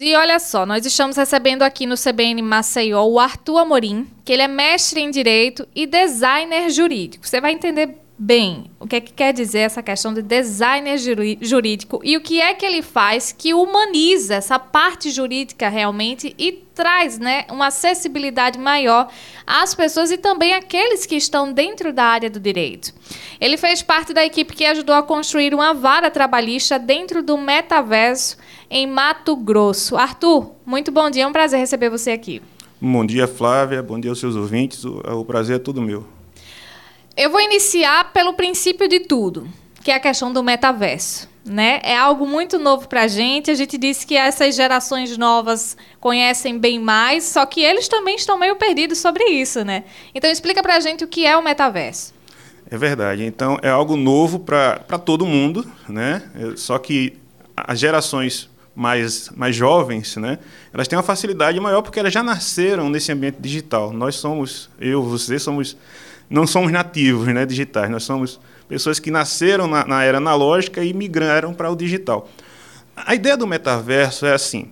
E olha só, nós estamos recebendo aqui no CBN Maceió o Arthur Amorim, que ele é mestre em Direito e designer jurídico. Você vai entender bem o que, é que quer dizer essa questão de designer jurídico e o que é que ele faz que humaniza essa parte jurídica realmente e traz né, uma acessibilidade maior às pessoas e também àqueles que estão dentro da área do direito. Ele fez parte da equipe que ajudou a construir uma vara trabalhista dentro do metaverso em Mato Grosso. Arthur, muito bom dia, é um prazer receber você aqui. Bom dia, Flávia, bom dia aos seus ouvintes, o, o prazer é todo meu. Eu vou iniciar pelo princípio de tudo, que é a questão do metaverso. Né? É algo muito novo para a gente. A gente disse que essas gerações novas conhecem bem mais, só que eles também estão meio perdidos sobre isso, né? Então explica para a gente o que é o metaverso. É verdade. Então é algo novo para todo mundo, né? Só que as gerações mais, mais jovens, né, elas têm uma facilidade maior porque elas já nasceram nesse ambiente digital. Nós somos, eu, você, somos, não somos nativos né, digitais, nós somos pessoas que nasceram na, na era analógica e migraram para o digital. A ideia do metaverso é assim,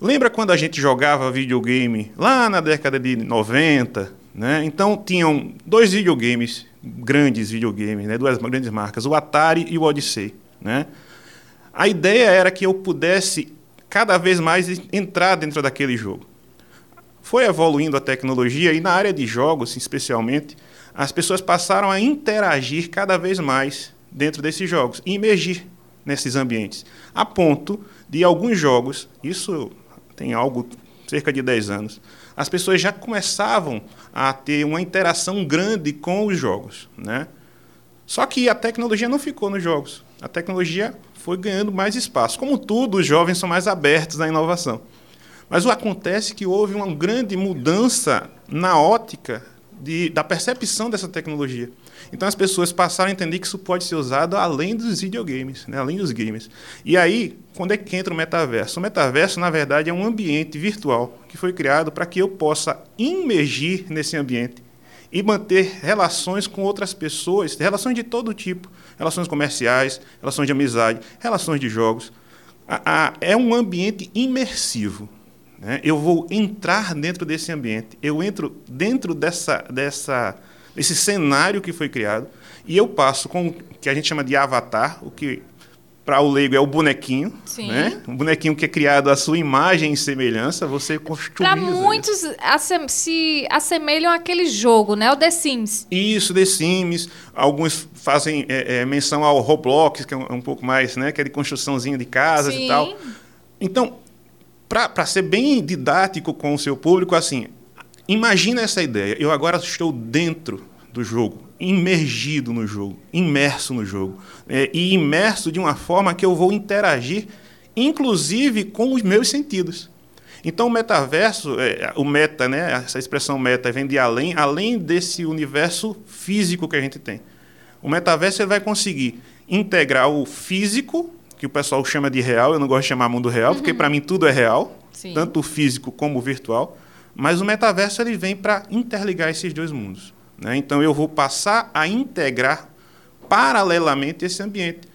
Lembra quando a gente jogava videogame lá na década de 90? Né? Então tinham dois videogames, grandes videogames, né? duas grandes marcas, o Atari e o Odyssey. Né? A ideia era que eu pudesse cada vez mais entrar dentro daquele jogo. Foi evoluindo a tecnologia e na área de jogos, especialmente, as pessoas passaram a interagir cada vez mais dentro desses jogos, emergir nesses ambientes, a ponto de alguns jogos, isso tem algo cerca de 10 anos, as pessoas já começavam a ter uma interação grande com os jogos, né? Só que a tecnologia não ficou nos jogos. A tecnologia foi ganhando mais espaço. Como tudo, os jovens são mais abertos na inovação. Mas o acontece que houve uma grande mudança na ótica de, da percepção dessa tecnologia. Então as pessoas passaram a entender que isso pode ser usado além dos videogames, né? além dos games. E aí, quando é que entra o metaverso? O metaverso, na verdade, é um ambiente virtual que foi criado para que eu possa imergir nesse ambiente e manter relações com outras pessoas, relações de todo tipo, relações comerciais, relações de amizade, relações de jogos. é um ambiente imersivo. Né? Eu vou entrar dentro desse ambiente, eu entro dentro dessa, dessa, desse cenário que foi criado e eu passo com o que a gente chama de avatar, o que para o leigo é o bonequinho, Sim. né? Um bonequinho que é criado à sua imagem e semelhança, você customiza. Para muitos se assemelham àquele jogo, né? O The Sims. Isso, The Sims. Alguns fazem é, é, menção ao Roblox, que é um, é um, pouco mais, né? Que é de construçãozinha de casas Sim. e tal. Então, para ser bem didático com o seu público, assim, imagina essa ideia. Eu agora estou dentro do jogo imergido no jogo, imerso no jogo. É, e imerso de uma forma que eu vou interagir, inclusive com os meus sentidos. Então, o metaverso, é, o meta, né, essa expressão meta vem de além, além desse universo físico que a gente tem. O metaverso ele vai conseguir integrar o físico, que o pessoal chama de real, eu não gosto de chamar mundo real, porque para mim tudo é real, Sim. tanto o físico como o virtual, mas o metaverso ele vem para interligar esses dois mundos. Né? Então, eu vou passar a integrar paralelamente esse ambiente.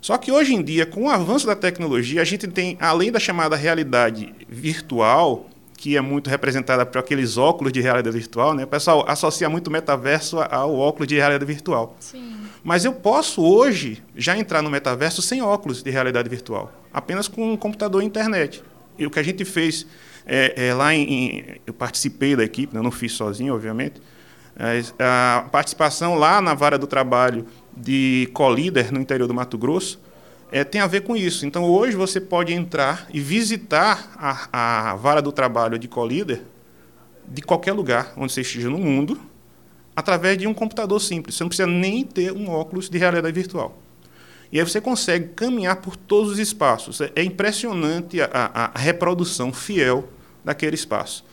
Só que hoje em dia, com o avanço da tecnologia, a gente tem, além da chamada realidade virtual, que é muito representada por aqueles óculos de realidade virtual, né? o pessoal associa muito o metaverso ao óculos de realidade virtual. Sim. Mas eu posso hoje já entrar no metaverso sem óculos de realidade virtual, apenas com um computador e internet. E o que a gente fez é, é lá em, em, Eu participei da equipe, né? eu não fiz sozinho, obviamente a participação lá na vara do trabalho de Colíder, no interior do Mato Grosso, é, tem a ver com isso. Então, hoje você pode entrar e visitar a, a vara do trabalho de Colíder de qualquer lugar onde você esteja no mundo, através de um computador simples. Você não precisa nem ter um óculos de realidade virtual. E aí você consegue caminhar por todos os espaços. É, é impressionante a, a, a reprodução fiel daquele espaço.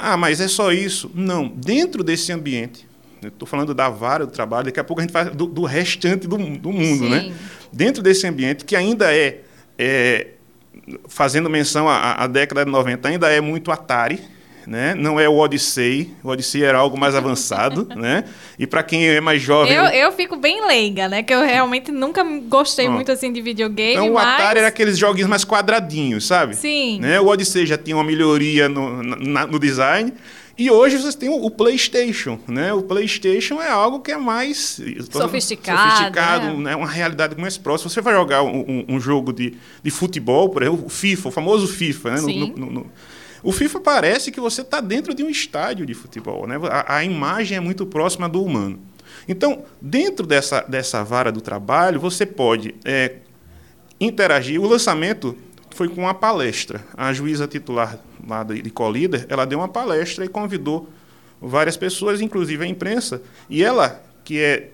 Ah, mas é só isso? Não. Dentro desse ambiente, estou falando da vara do trabalho, daqui a pouco a gente fala do, do restante do, do mundo, né? Sim. né? Dentro desse ambiente, que ainda é, é fazendo menção à, à, década de 90, ainda é muito Atari, né? Não é o Odyssey. O Odyssey era algo mais avançado, né? E para quem é mais jovem... Eu, eu fico bem leiga, né? Que eu realmente nunca gostei muito, assim, de videogame, Então, mas... o Atari era aqueles joguinhos mais quadradinhos, sabe? Sim. Né? O Odyssey já tinha uma melhoria no, na, no design. E hoje vocês têm o, PlayStation, né? O PlayStation é algo que é mais sofisticado, sofisticado né? né? Uma realidade mais próxima. Você vai jogar um, um, um, jogo de, de futebol, por exemplo, o FIFA, o famoso FIFA, né? No, no, no, o FIFA parece que você está dentro de um estádio de futebol, né? A, a imagem é muito próxima do humano. Então, dentro dessa, dessa vara do trabalho, você pode é, interagir. O lançamento foi com uma palestra. A juíza titular lá de Colíder, ela deu uma palestra e convidou várias pessoas, inclusive a imprensa. E ela, que é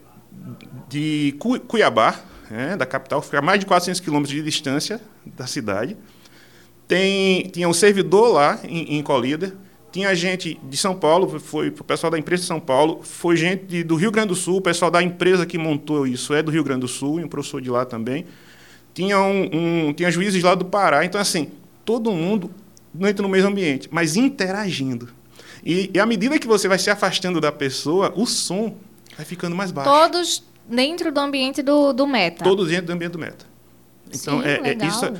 de Cuiabá, né, da capital, fica a mais de 400 quilômetros de distância da cidade, tem, tinha um servidor lá em, em Colíder, tinha gente de São Paulo, foi o pessoal da empresa de São Paulo, foi gente de, do Rio Grande do Sul, o pessoal da empresa que montou isso é do Rio Grande do Sul, e um professor de lá também tinha, um, um, tinha juízes lá do Pará. Então, assim, todo mundo dentro do mesmo ambiente, mas interagindo. E, e à medida que você vai se afastando da pessoa, o som vai ficando mais baixo. Todos dentro do ambiente do, do meta. Todos dentro do ambiente do meta. Então, Sim, é, é, isso.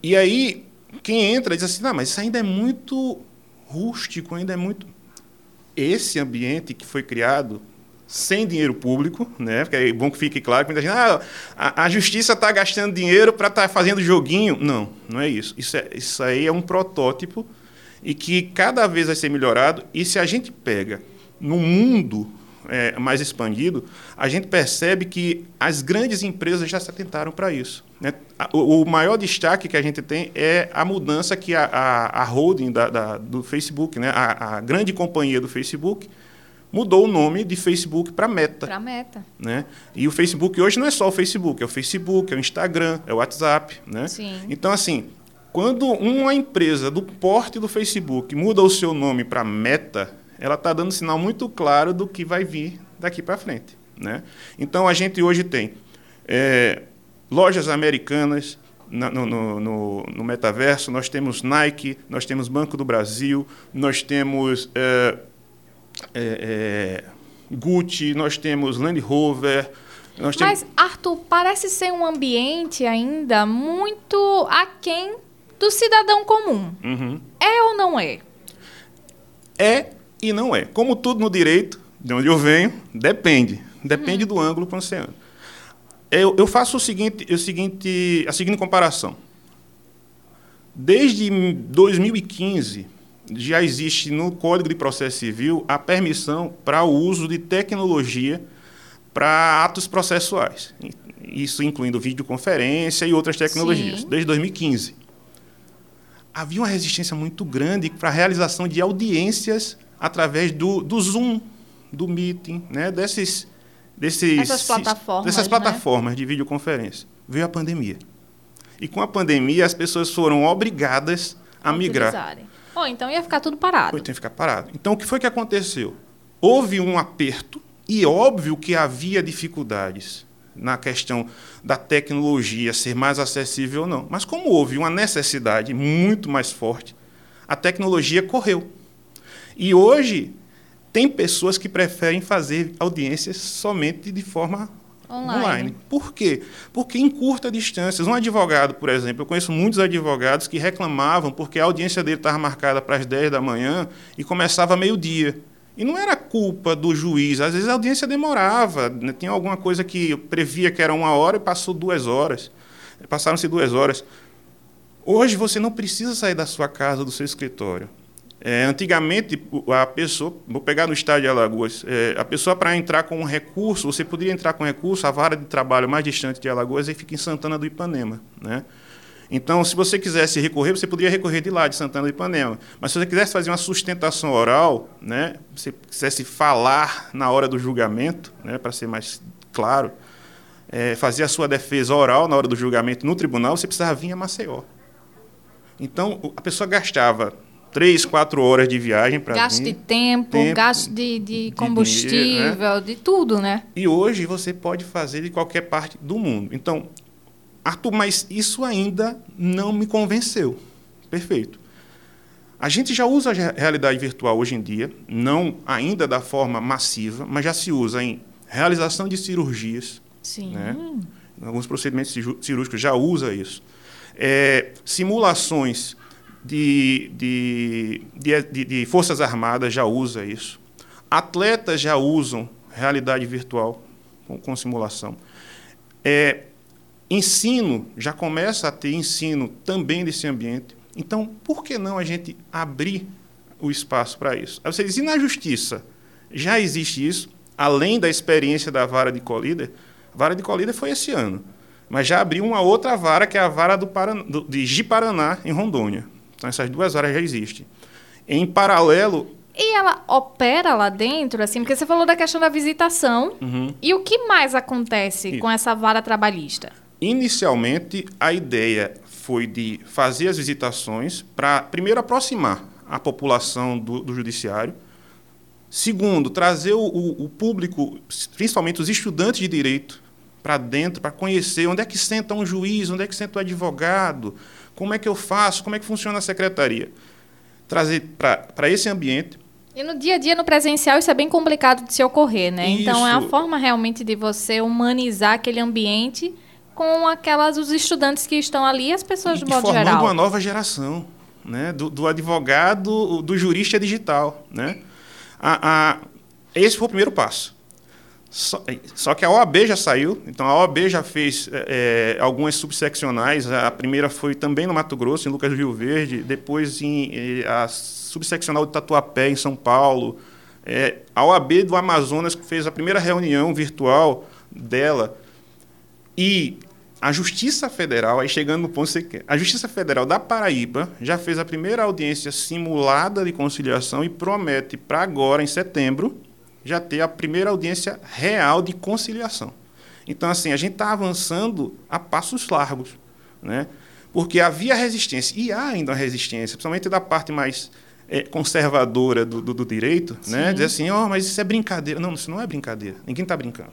E aí, quem entra diz assim: não, mas isso ainda é muito rústico, ainda é muito. Esse ambiente que foi criado sem dinheiro público, né? Porque é bom que fique claro que muita gente, ah, a, a justiça está gastando dinheiro para estar tá fazendo joguinho. Não, não é isso. Isso, é, isso aí é um protótipo e que cada vez vai ser melhorado. E se a gente pega no mundo é, mais expandido, a gente percebe que as grandes empresas já se atentaram para isso. Né? O, o, maior destaque que a gente tem é a mudança que a, a, a holding da, da, do Facebook, né? a, a grande companhia do Facebook, mudou o nome de Facebook para Meta. Para Meta. Né? E o Facebook hoje não é só o Facebook, é o Facebook, é o Instagram, é o WhatsApp. Né? Sim. Então, assim, quando uma empresa do porte do Facebook muda o seu nome para Meta, ela está dando um sinal muito claro do que vai vir daqui para frente. Né? Então, a gente hoje tem é, lojas americanas, no, no, no, no, metaverso, nós temos Nike, nós temos Banco do Brasil, nós temos é, é, é, Gucci, nós temos Land Rover. Nós Mas. Arthur, parece ser um ambiente ainda muito aquém do cidadão comum. Uhum. É ou não é? É e não é. Como tudo no direito, de onde eu venho, depende. Depende uhum. do ângulo que você anda. Eu, eu faço o seguinte, o seguinte, a seguinte comparação. Desde 2015, já existe no Código de Processo Civil a permissão para o uso de tecnologia para atos processuais. Isso incluindo videoconferência e outras tecnologias, Sim. desde 2015. Havia uma resistência muito grande para a realização de audiências através do, do Zoom, do Meeting, né? desses, desses, Essas plataformas, dessas né? plataformas né? de videoconferência. Veio a pandemia. E com a pandemia, as pessoas foram obrigadas a, a migrar. Utilizarem Oh, então ia ficar tudo parado. Então ia ficar parado. Então o que foi que aconteceu? Houve um aperto e óbvio que havia dificuldades na questão da tecnologia ser mais acessível ou não. Mas como houve uma necessidade muito mais forte, a tecnologia correu. E hoje tem pessoas que preferem fazer audiências somente de forma Online. online. Por quê? Porque encurta distâncias. Um advogado, por exemplo, eu conheço muitos advogados que reclamavam porque a audiência dele estava marcada para as 10 da manhã e começava meio-dia. E não era culpa do juiz, às vezes a audiência demorava, né? tinha alguma coisa que previa que era uma hora e passou duas horas. Passaram-se duas horas. Hoje você não precisa sair da sua casa, do seu escritório. É, antigamente, a pessoa, vou pegar no estado de Alagoas, é, a pessoa para entrar com um recurso, você poderia entrar com recurso, a vara de trabalho mais distante de Alagoas aí fica em Santana do Ipanema. Né? Então, se você quisesse recorrer, você poderia recorrer de lá, de Santana do Ipanema. Mas se você quisesse fazer uma sustentação oral, né, se quisesse falar na hora do julgamento, né, para ser mais claro, é, fazer a sua defesa oral na hora do julgamento no tribunal, você precisava vir a Maceió. Então, a pessoa gastava três, quatro horas de viagem para Gasto de tempo, tempo, gasto de, de combustível, de, dinheiro, né? de tudo, né? E hoje você pode fazer de qualquer parte do mundo. Então, Arthur, mas isso ainda não me convenceu. Perfeito. A gente já usa a realidade virtual hoje em dia, não ainda da forma massiva, mas já se usa em realização de cirurgias. Sim. Né? Alguns procedimentos cirúrgicos já usa isso. É, simulações de, de, de, de, Forças Armadas já usa isso. Atletas já usam realidade virtual com, com simulação. É, ensino, já começa a ter ensino também desse ambiente. Então, por que não a gente abrir o espaço para isso? Aí você diz, e na justiça? Já existe isso? Além da experiência da vara de colíder, a vara de colíder foi esse ano. Mas já abriu uma outra vara, que é a vara do Paraná, do, de Ji-Paraná, em Rondônia. Então, essas duas varas já existem. Em paralelo, e ela opera lá dentro, assim, porque você falou da questão da visitação. Uhum. E o que mais acontece Isso. com essa vara trabalhista? Inicialmente, a ideia foi de fazer as visitações para, primeiro, aproximar a população do, do judiciário. Segundo, trazer o, o, público, principalmente os estudantes de direito, para dentro, para conhecer onde é que senta um juiz, onde é que senta o advogado, como é que eu faço, como é que funciona a secretaria. Trazer para esse ambiente. E no dia a dia, no presencial, isso é bem complicado de se ocorrer, né? Isso. Então, é a forma realmente de você humanizar aquele ambiente com aquelas os estudantes que estão ali, as pessoas de modo formando geral. uma nova geração, né? Do, do, advogado, do jurista digital, né? A, a, esse foi o primeiro passo. Só, só, que a OAB já saiu, então a OAB já fez é, algumas subseccionais. A primeira foi também no Mato Grosso, em Lucas do Rio Verde, depois em, a subseccional de Tatuapé, em São Paulo. É, a OAB do Amazonas fez a primeira reunião virtual dela. E a Justiça Federal, aí chegando no ponto que a Justiça Federal da Paraíba já fez a primeira audiência simulada de conciliação e promete para agora, em setembro, já ter a primeira audiência real de conciliação. Então, assim, a gente está avançando a passos largos, né? porque havia resistência, e há ainda resistência, principalmente da parte mais é, conservadora do, do, do direito, né? dizer assim, oh, mas isso é brincadeira. Não, isso não é brincadeira, ninguém está brincando.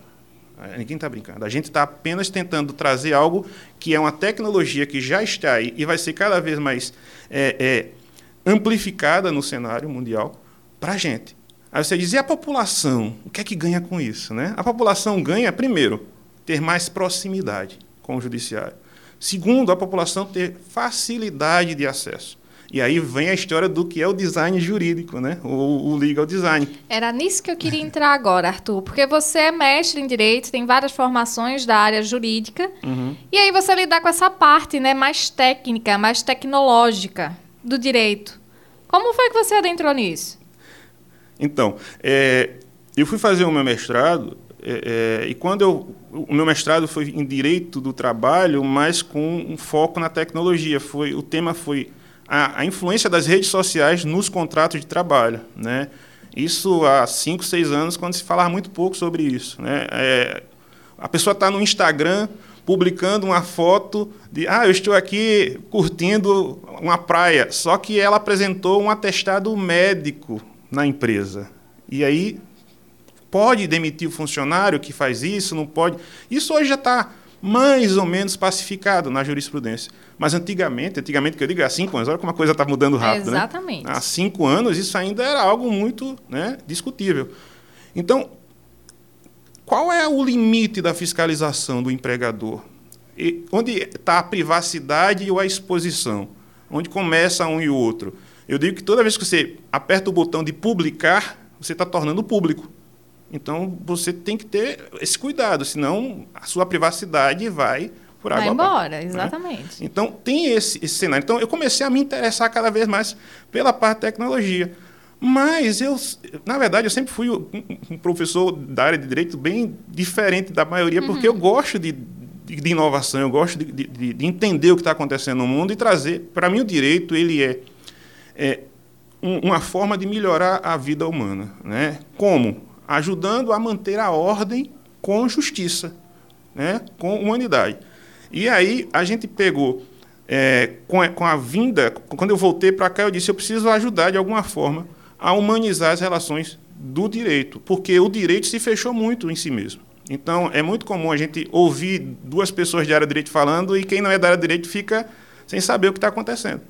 É, ninguém está brincando. A gente está apenas tentando trazer algo que é uma tecnologia que já está aí e vai ser cada vez mais é, é, amplificada no cenário mundial para a gente. Aí você diz, e a população? O que é que ganha com isso? Né? A população ganha, primeiro, ter mais proximidade com o judiciário. Segundo, a população ter facilidade de acesso. E aí vem a história do que é o design jurídico, né? O, o, legal design. Era nisso que eu queria entrar agora, Arthur, porque você é mestre em direito, tem várias formações da área jurídica, uhum. e aí você lidar com essa parte, né, mais técnica, mais tecnológica do direito. Como foi que você adentrou nisso? Então, é, eu fui fazer o meu mestrado é, é, e quando eu o meu mestrado foi em direito do trabalho, mas com um foco na tecnologia. Foi o tema foi a, a influência das redes sociais nos contratos de trabalho. Né? Isso há cinco, seis anos, quando se falava muito pouco sobre isso. Né? É, a pessoa está no Instagram publicando uma foto de ah, eu estou aqui curtindo uma praia, só que ela apresentou um atestado médico na empresa. E aí pode demitir o funcionário que faz isso, não pode. Isso hoje já está mais ou menos pacificado na jurisprudência. Mas antigamente, antigamente que eu digo há cinco anos, olha como a coisa está mudando rápido. Né? Exatamente. Né? Há cinco anos isso ainda era algo muito né, discutível. Então, qual é o limite da fiscalização do empregador? E onde está a privacidade ou a exposição? Onde começa um e o outro? Eu digo que toda vez que você aperta o botão de publicar, você está tornando público. Então, você tem que ter esse cuidado, senão a sua privacidade vai por água Vai embora, né? exatamente. Então, tem esse, esse cenário. Então, eu comecei a me interessar cada vez mais pela parte de tecnologia. Mas eu, na verdade, eu sempre fui um professor da área de direito bem diferente da maioria, uhum. porque eu gosto de, de, de, inovação, eu gosto de, de, de entender o que está acontecendo no mundo e trazer. Para mim, o direito ele é, é um, uma forma de melhorar a vida humana, né? Como ajudando a manter a ordem com justiça, né, com humanidade. E aí a gente pegou, é, com, a, com a vinda, quando eu voltei para cá, eu disse: eu preciso ajudar de alguma forma a humanizar as relações do direito, porque o direito se fechou muito em si mesmo. Então, é muito comum a gente ouvir duas pessoas de área de direito falando e quem não é da área de direito fica sem saber o que está acontecendo.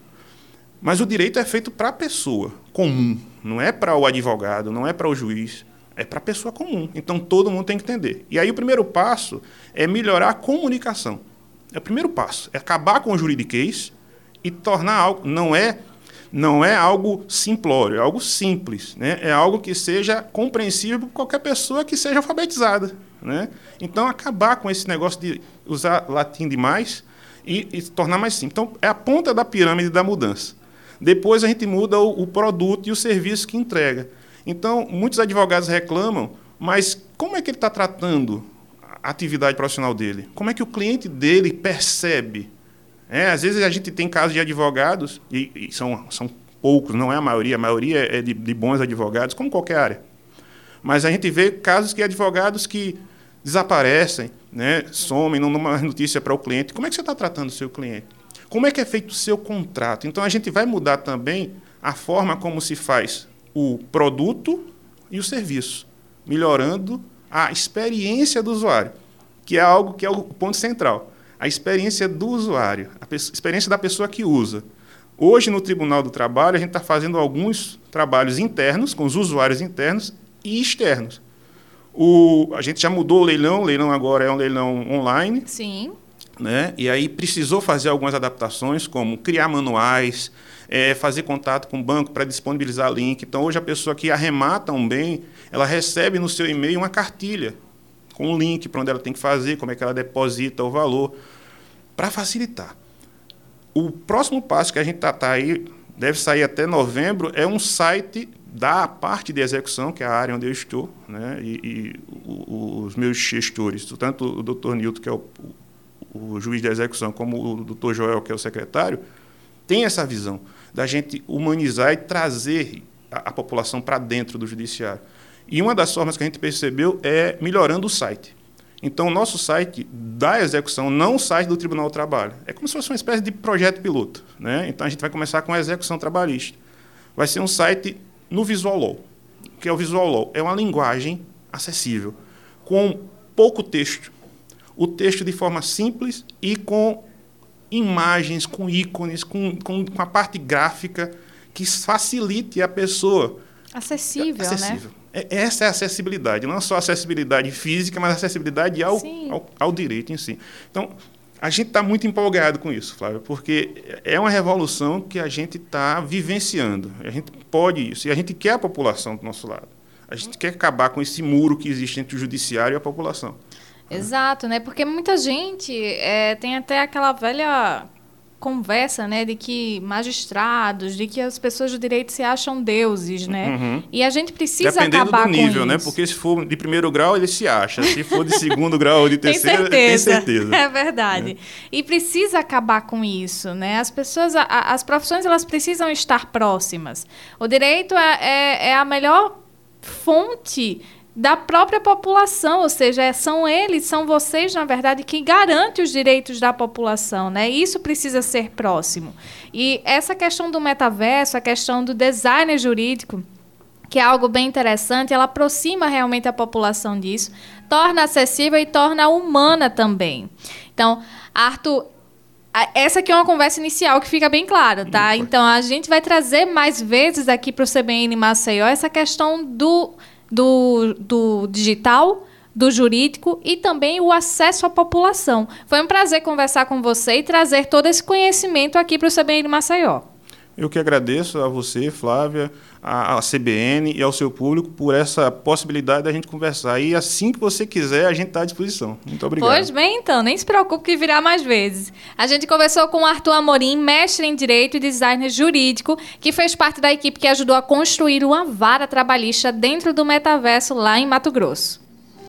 Mas o direito é feito para a pessoa comum, não é para o advogado, não é para o juiz, é para a pessoa comum. Então todo mundo tem que entender. E aí o primeiro passo é melhorar a comunicação. É o primeiro passo, é acabar com o juridiquês e tornar algo não é não é algo simplório, é algo simples, né? É algo que seja compreensível por qualquer pessoa que seja alfabetizada, né? Então acabar com esse negócio de usar latim demais e, e tornar mais simples. Então é a ponta da pirâmide da mudança. Depois a gente muda o, o produto e o serviço que entrega. Então, muitos advogados reclamam, mas como é que ele está tratando a atividade profissional dele? Como é que o cliente dele percebe? É, às vezes a gente tem casos de advogados, e, e são, são poucos, não é a maioria, a maioria é de, de bons advogados, como qualquer área. Mas a gente vê casos que advogados que desaparecem, né, somem, não dão mais notícia para o cliente. Como é que você está tratando o seu cliente? Como é que é feito o seu contrato? Então a gente vai mudar também a forma como se faz o produto e o serviço, melhorando a experiência do usuário, que é algo que é o ponto central. A experiência do usuário, a experiência da pessoa que usa. Hoje, no Tribunal do Trabalho, a gente está fazendo alguns trabalhos internos, com os usuários internos e externos. O, a gente já mudou o leilão, o leilão agora é um leilão online. Sim. Né? E aí precisou fazer algumas adaptações, como criar manuais, é, fazer contato com o banco para disponibilizar link. Então, hoje, a pessoa que arremata um bem, ela recebe no seu e-mail uma cartilha com um link para onde ela tem que fazer, como é que ela deposita o valor, para facilitar. O próximo passo que a gente está tá aí, deve sair até novembro, é um site da parte de execução, que é a área onde eu estou, né? e, e os meus gestores, tanto o doutor Nilton, que é o, o juiz de execução, como o doutor Joel, que é o secretário, tem essa visão da gente humanizar e trazer a, a população para dentro do judiciário. E uma das formas que a gente percebeu é melhorando o site. Então, o nosso site da execução, não site do Tribunal do Trabalho. É como se fosse uma espécie de projeto piloto. Né? Então, a gente vai começar com a execução trabalhista. Vai ser um site no Visual Law. O que é o Visual Law? É uma linguagem acessível, com pouco texto, o texto de forma simples e com imagens, com ícones, com, com, com a parte gráfica que facilite a pessoa. Acessível, acessível. né? Essa é a acessibilidade, não só acessibilidade física, mas acessibilidade ao, ao, ao, direito em si. Então, a gente está muito empolgado com isso, Flávio, porque é uma revolução que a gente está vivenciando. A gente pode isso, e a gente quer a população do nosso lado. A gente quer acabar com esse muro que existe entre o judiciário e a população. Exato, né? Porque muita gente é, tem até aquela velha conversa, né, de que magistrados, de que as pessoas do direito se acham deuses, né? Uhum. E a gente precisa Dependendo acabar do nível, com né? isso. Porque se for de primeiro grau, ele se acha. Se for de segundo grau ou de terceiro, tem certeza. tem certeza. É verdade. É. E precisa acabar com isso, né? As pessoas, a, as profissões, elas precisam estar próximas. O direito é, é, é a melhor fonte da própria população, ou seja, são eles, são vocês, na verdade, que garantem os direitos da população, né? Isso precisa ser próximo. E essa questão do metaverso, a questão do design jurídico, que é algo bem interessante, ela aproxima realmente a população disso, torna acessível e torna humana também. Então, Arthur, essa aqui é uma conversa inicial que fica bem claro, tá? Então, a gente vai trazer mais vezes aqui para o CBN Maceió essa questão do do, do digital, do jurídico e também o acesso à população. Foi um prazer conversar com você e trazer todo esse conhecimento aqui para o CBN Maceió. Eu que agradeço a você, Flávia, à CBN e ao seu público por essa possibilidade da gente conversar. E assim que você quiser, a gente está à disposição. Muito obrigado. Pois bem, então, nem se preocupe que virá mais vezes. A gente conversou com Arthur Amorim, mestre em Direito e Designer Jurídico, que fez parte da equipe que ajudou a construir uma vara trabalhista dentro do metaverso lá em Mato Grosso.